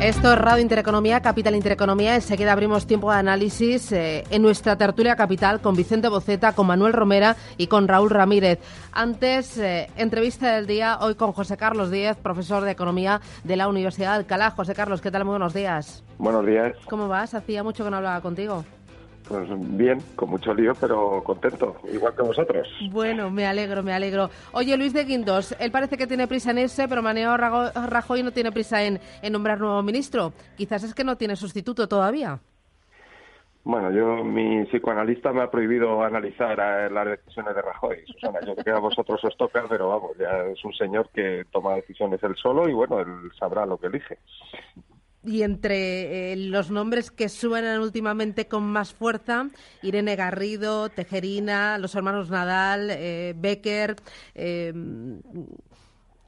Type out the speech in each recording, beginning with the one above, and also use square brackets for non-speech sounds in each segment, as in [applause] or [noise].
Esto es Radio Intereconomía, Capital Intereconomía. Enseguida abrimos tiempo de análisis eh, en nuestra tertulia capital con Vicente Boceta, con Manuel Romera y con Raúl Ramírez. Antes, eh, entrevista del día hoy con José Carlos Díez, profesor de Economía de la Universidad de Alcalá. José Carlos, ¿qué tal? Muy buenos días. Buenos días. ¿Cómo vas? Hacía mucho que no hablaba contigo. Pues bien, con mucho lío, pero contento, igual que vosotros. Bueno, me alegro, me alegro. Oye, Luis de Guindos, él parece que tiene prisa en ese, pero Maneo Rajoy no tiene prisa en, nombrar nuevo ministro. Quizás es que no tiene sustituto todavía. Bueno, yo, mi psicoanalista me ha prohibido analizar eh, las decisiones de Rajoy. Susana, yo creo que a vosotros os toca, pero vamos, ya es un señor que toma decisiones él solo y bueno, él sabrá lo que elige y entre eh, los nombres que suenan últimamente con más fuerza, Irene Garrido, Tejerina, los hermanos Nadal, eh, Becker. Eh,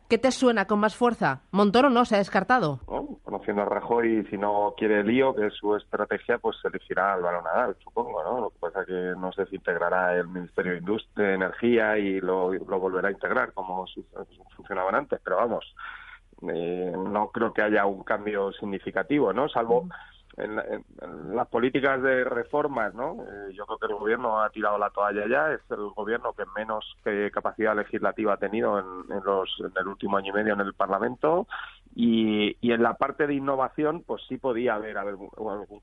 ¿Qué te suena con más fuerza? Montoro no se ha descartado. conociendo a Rajoy, si no quiere lío, que es su estrategia, pues elegirá Álvaro Nadal, supongo, ¿no? Lo que pasa es que no se desintegrará el Ministerio de Industria, Energía y lo volverá a integrar como funcionaban antes, pero vamos, eh, no creo que haya un cambio significativo, ¿no? Salvo en, las políticas de reformas, ¿no? Eh, yo creo que el gobierno ha tirado la toalla ya, es el gobierno que menos capacidad legislativa ha tenido en, los, en el último año y medio en el Parlamento y, y, en la parte de innovación, pues sí podía haber algún,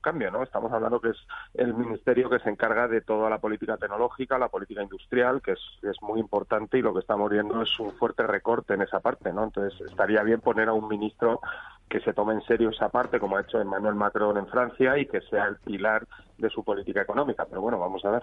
cambio, ¿no? Estamos hablando que es el ministerio que se encarga de toda la política tecnológica, la política industrial, que es, es muy importante y lo que estamos viendo es un fuerte recorte en esa parte, ¿no? Entonces estaría bien poner a un ministro que se tome en serio esa parte, como ha hecho Emmanuel Macron en Francia, y que sea el pilar de su política económica. Pero bueno, vamos a ver.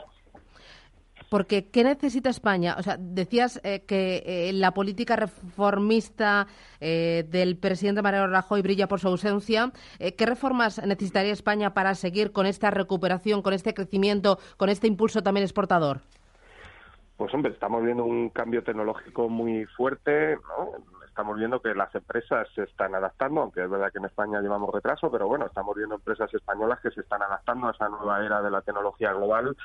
Porque, ¿qué necesita España? O sea, decías eh, que eh, la política reformista eh, del presidente Mariano Rajoy brilla por su ausencia. ¿Qué reformas necesitaría España para seguir con esta recuperación, con este crecimiento, con este impulso también exportador? Pues hombre, estamos viendo un cambio tecnológico muy fuerte, ¿no? Estamos viendo que las empresas se están adaptando, aunque es verdad que en España llevamos retraso, pero bueno, estamos viendo empresas españolas que se están adaptando a esa nueva era de la tecnología global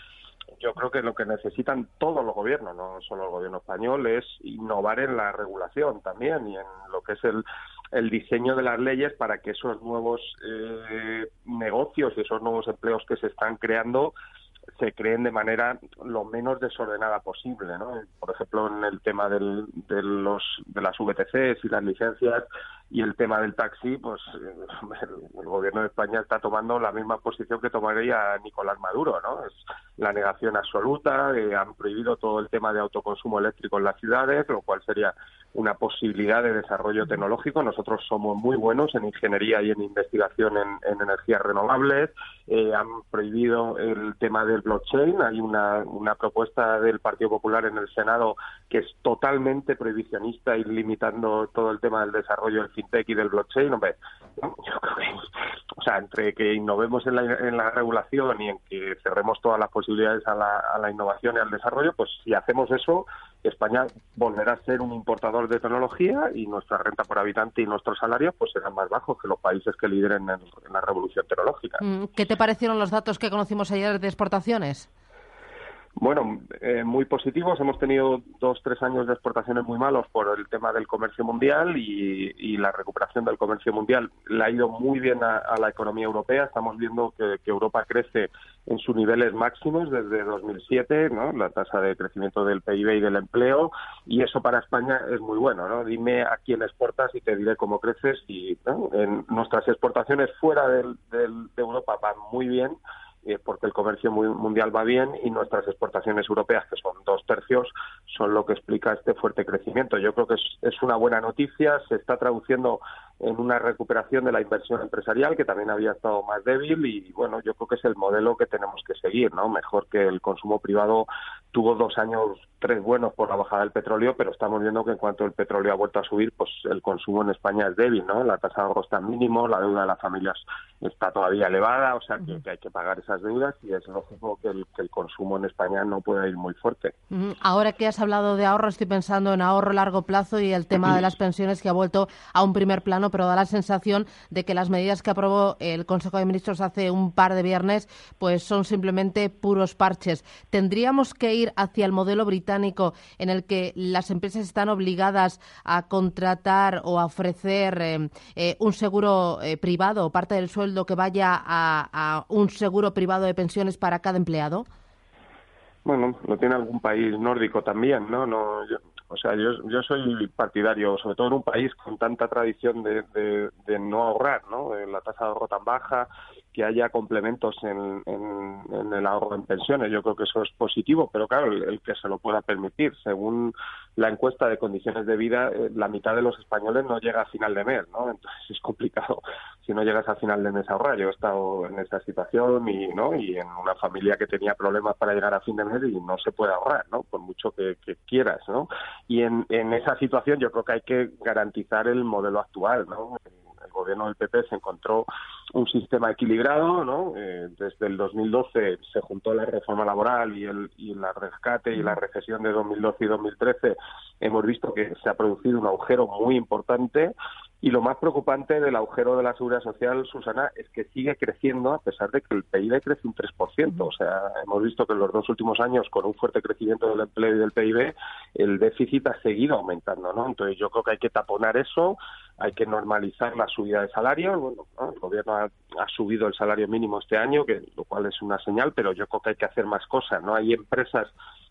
yo creo que lo que necesitan todos los gobiernos, no solo el gobierno español, es innovar en la regulación también y en lo que es el, el diseño de las leyes para que esos nuevos eh, negocios y esos nuevos empleos que se están creando se creen de manera lo menos desordenada posible, ¿no? Por ejemplo, en el tema del, de los de las VTCs y las licencias, y el tema del taxi, pues eh, el, gobierno de España está tomando la misma posición que tomaría Nicolás Maduro, ¿no? Es la negación absoluta, eh, han prohibido todo el tema de autoconsumo eléctrico en las ciudades, lo cual sería una posibilidad de desarrollo tecnológico. Nosotros somos muy buenos en ingeniería y en investigación en, energías renovables. Eh, han prohibido el tema del blockchain. Hay una, una propuesta del Partido Popular en el Senado que es totalmente prohibicionista y limitando todo el tema del desarrollo del fintech y del blockchain, hombre, yo creo que, o sea, entre que innovemos en la, en la regulación y en que cerremos todas las posibilidades a la, innovación y al desarrollo, pues si hacemos eso, España volverá a ser un importador de tecnología y nuestra renta por habitante y nuestros salarios pues serán más bajos que los países que lideren en, en la revolución tecnológica. Mm, ¿Qué te parecieron los datos que conocimos ayer de exportaciones? Bueno, eh, muy positivos. Hemos tenido dos, tres años de exportaciones muy malos por el tema del comercio mundial y, la recuperación del comercio mundial le ha ido muy bien a, la economía europea. Estamos viendo que, Europa crece en sus niveles máximos desde 2007, ¿no? la tasa de crecimiento del PIB y del empleo, y eso para España es muy bueno. ¿no? Dime a quién exportas y te diré cómo creces. Y en nuestras exportaciones fuera de Europa van muy bien eh, porque el comercio mundial va bien y nuestras exportaciones europeas, que son dos tercios, son lo que explica este fuerte crecimiento. Yo creo que es, una buena noticia, se está traduciendo en una recuperación de la inversión empresarial que también había estado más débil y bueno, yo creo que es el modelo que tenemos que seguir, ¿no? Mejor que el consumo privado tuvo dos años, tres buenos por la bajada del petróleo, pero estamos viendo que en cuanto el petróleo ha vuelto a subir, pues el consumo en España es débil, ¿no? La tasa de ahorro está mínimo, la deuda de las familias está todavía elevada, o sea que, hay que pagar esas deudas y es lógico que el, que el consumo en España no pueda ir muy fuerte. Ahora que has hablado de ahorro, estoy pensando en ahorro a largo plazo y el tema [clears throat] de las pensiones que ha vuelto a un primer plano, pero da la sensación de que las medidas que aprobó el Consejo de Ministros hace un par de viernes, pues son simplemente puros parches. ¿Tendríamos que ir hacia el modelo británico en el que las empresas están obligadas a contratar o a ofrecer eh, eh, un seguro eh, privado parte del sueldo que vaya a, un seguro privado de pensiones para cada empleado? Bueno, lo tiene algún país nórdico también, ¿no? no o sea, yo, yo soy partidario, sobre todo en un país con tanta tradición de, de, de no ahorrar, ¿no? La tasa de ahorro tan baja, que haya complementos en, el ahorro en pensiones. Yo creo que eso es positivo, pero claro, el, que se lo pueda permitir. Según la encuesta de condiciones de vida, eh, la mitad de los españoles no llega a final de mes, ¿no? Entonces es complicado [laughs] si no llegas a final de mes a ahorrar. Yo he estado en esta situación y, ¿no? Y en una familia que tenía problemas para llegar a fin de mes y no se puede ahorrar, ¿no? Por mucho que, que quieras, ¿no? Y en, en esa situación yo creo que hay que garantizar el modelo actual, ¿no? El gobierno del PP se encontró un sistema equilibrado, ¿no? Eh, desde el 2012 se juntó la reforma laboral y el y la rescate y la recesión de 2012 y 2013 hemos visto que se ha producido un agujero muy importante y lo más preocupante del agujero de la seguridad social, Susana, es que sigue creciendo a pesar de que el PIB crece un 3%. O sea, hemos visto que en los dos últimos años, con un fuerte crecimiento del empleo y del PIB, el déficit ha seguido aumentando, ¿no? Entonces yo creo que hay que taponar eso, hay que normalizar la subida de salario. Bueno, el gobierno ha, ha, subido el salario mínimo este año, que lo cual es una señal, pero yo creo que hay que hacer más cosas, ¿no? Hay empresas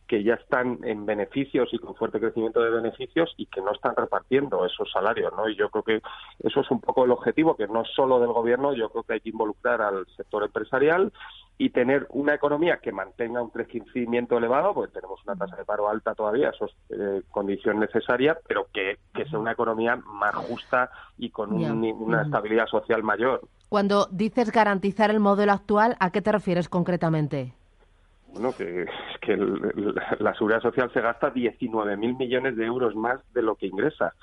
que ya están en beneficios y con fuerte crecimiento de beneficios y que no están repartiendo esos salarios, ¿no? Y yo creo que eso es un poco el objetivo, que no es solo del gobierno, yo creo que hay que involucrar al sector empresarial y tener una economía que mantenga un crecimiento elevado, porque tenemos una tasa de paro alta todavía, eso es eh, condición necesaria, pero que, sea una economía más justa y con una estabilidad social mayor. Cuando dices garantizar el modelo actual, ¿a qué te refieres concretamente? bueno, que, que la seguridad social se gasta 19.000 millones de euros más de lo que ingresa.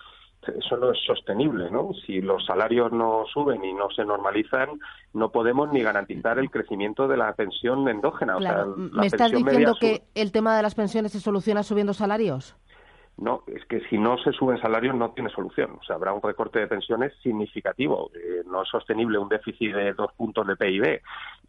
Eso no es sostenible, ¿no? Si los salarios no suben y no se normalizan, no podemos ni garantizar el crecimiento de la pensión endógena. ¿Me estás diciendo que el tema de las pensiones se soluciona subiendo salarios? No, es que si no se suben salarios no tiene solución. O sea, habrá un recorte de pensiones significativo. Eh, no es sostenible un déficit de dos puntos de PIB.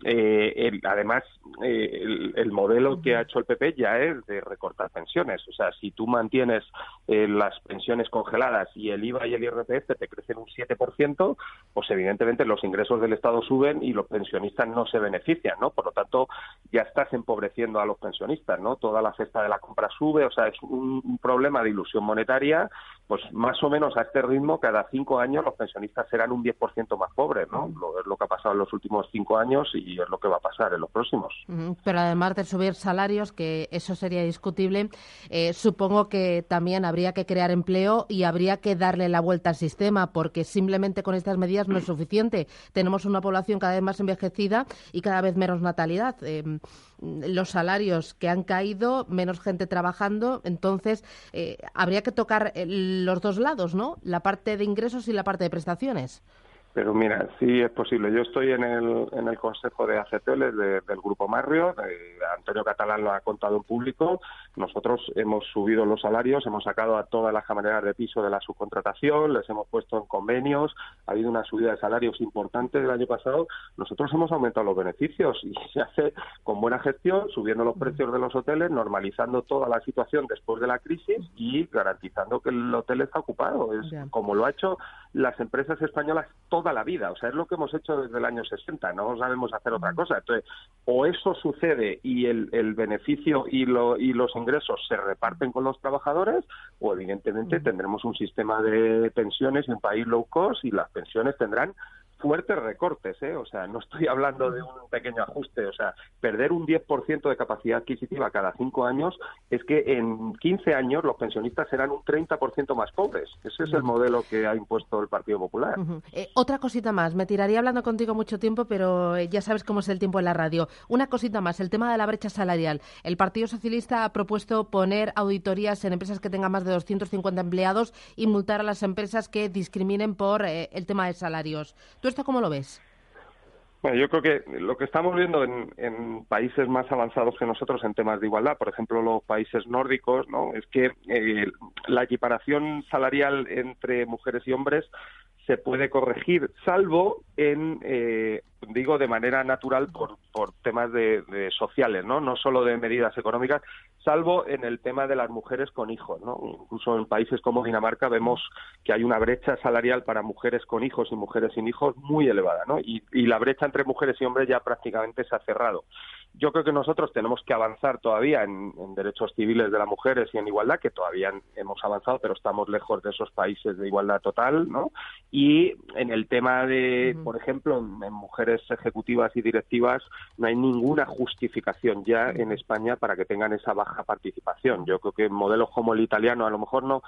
Eh, además, eh, el, modelo que ha hecho el PP ya es de recortar pensiones. O sea, si tú mantienes las pensiones congeladas y el IVA y el IRPF te crecen un 7%, pues evidentemente los ingresos del Estado suben y los pensionistas no se benefician, ¿no? Por lo tanto, ya estás empobreciendo a los pensionistas, ¿no? Toda la cesta de la compra sube. O sea, es un problema de ilusión monetaria, pues más o menos a este ritmo, cada cinco años los pensionistas serán un 10% más pobres, ¿no? Lo, es lo que ha pasado en los últimos cinco años y es lo que va a pasar en los próximos. Pero además de subir salarios, que eso sería discutible, eh, supongo que también habría que crear empleo y habría que darle la vuelta al sistema, porque simplemente con estas medidas no es suficiente. Tenemos una población cada vez más envejecida y cada vez menos natalidad. Eh, los salarios que han caído, menos gente trabajando, entonces eh, habría que tocar los dos lados, ¿no? La parte de ingresos y la parte de prestaciones. Pero mira, sí es posible. Yo estoy en el, en el Consejo de ACTL del Grupo Marrio. Antonio Catalán lo ha contado en público. Nosotros hemos subido los salarios, hemos sacado a todas las camareras de piso de la subcontratación, les hemos puesto en convenios. Ha habido una subida de salarios importante del año pasado. Nosotros hemos aumentado los beneficios y se hace con buena gestión, subiendo los precios de los hoteles, normalizando toda la situación después de la crisis y garantizando que el hotel está ocupado. Es como lo ha hecho las empresas españolas toda la vida. O sea, es lo que hemos hecho desde el año 60. No sabemos hacer otra cosa. Entonces, o eso sucede y el, el beneficio y, lo, y los ingresos se reparten con los trabajadores, o evidentemente tendremos un sistema de pensiones en un país low cost y las pensiones tendrán fuertes recortes, ¿eh? O sea, no estoy hablando de un pequeño ajuste, o sea, perder un 10% de capacidad adquisitiva cada cinco años es que en 15 años los pensionistas serán un 30% más pobres. Ese es el modelo que ha impuesto el Partido Popular. Eh, otra cosita más, me tiraría hablando contigo mucho tiempo, pero eh, ya sabes cómo es el tiempo en la radio. Una cosita más, el tema de la brecha salarial. El Partido Socialista ha propuesto poner auditorías en empresas que tengan más de 250 empleados y multar a las empresas que discriminen por eh, el tema de salarios. ¿Tú esto cómo lo ves? Bueno, yo creo que lo que estamos viendo en, países más avanzados que nosotros en temas de igualdad, por ejemplo los países nórdicos, ¿no? es que eh, la equiparación salarial entre mujeres y hombres se puede corregir, salvo en, eh, digo, de manera natural por, por temas de, sociales, ¿no? No solo de medidas económicas, salvo en el tema de las mujeres con hijos, ¿no? Incluso en países como Dinamarca vemos que hay una brecha salarial para mujeres con hijos y mujeres sin hijos muy elevada, ¿no? Y, y la brecha entre mujeres y hombres ya prácticamente se ha cerrado. Yo creo que nosotros tenemos que avanzar todavía en, derechos civiles de las mujeres y en igualdad, que todavía hemos avanzado, pero estamos lejos de esos países de igualdad total, ¿no? Y en el tema de, por ejemplo, en, mujeres ejecutivas y directivas, no hay ninguna justificación ya en España para que tengan esa baja participación. Yo creo que modelos como el italiano, a lo mejor no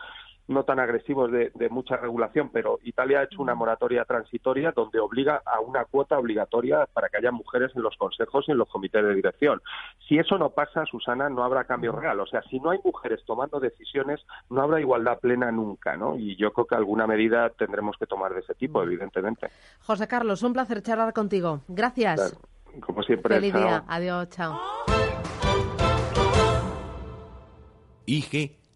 no tan agresivos de, mucha regulación, pero Italia ha hecho una moratoria transitoria donde obliga a una cuota obligatoria para que haya mujeres en los consejos y en los comités de dirección. Si eso no pasa, Susana, no habrá cambio real. O sea, si no hay mujeres tomando decisiones, no habrá igualdad plena nunca, ¿no? Y yo creo que alguna medida tendremos que tomar de ese tipo, evidentemente. José Carlos, un placer charlar contigo. Gracias. Como siempre. Feliz día. Adiós. Chao. IG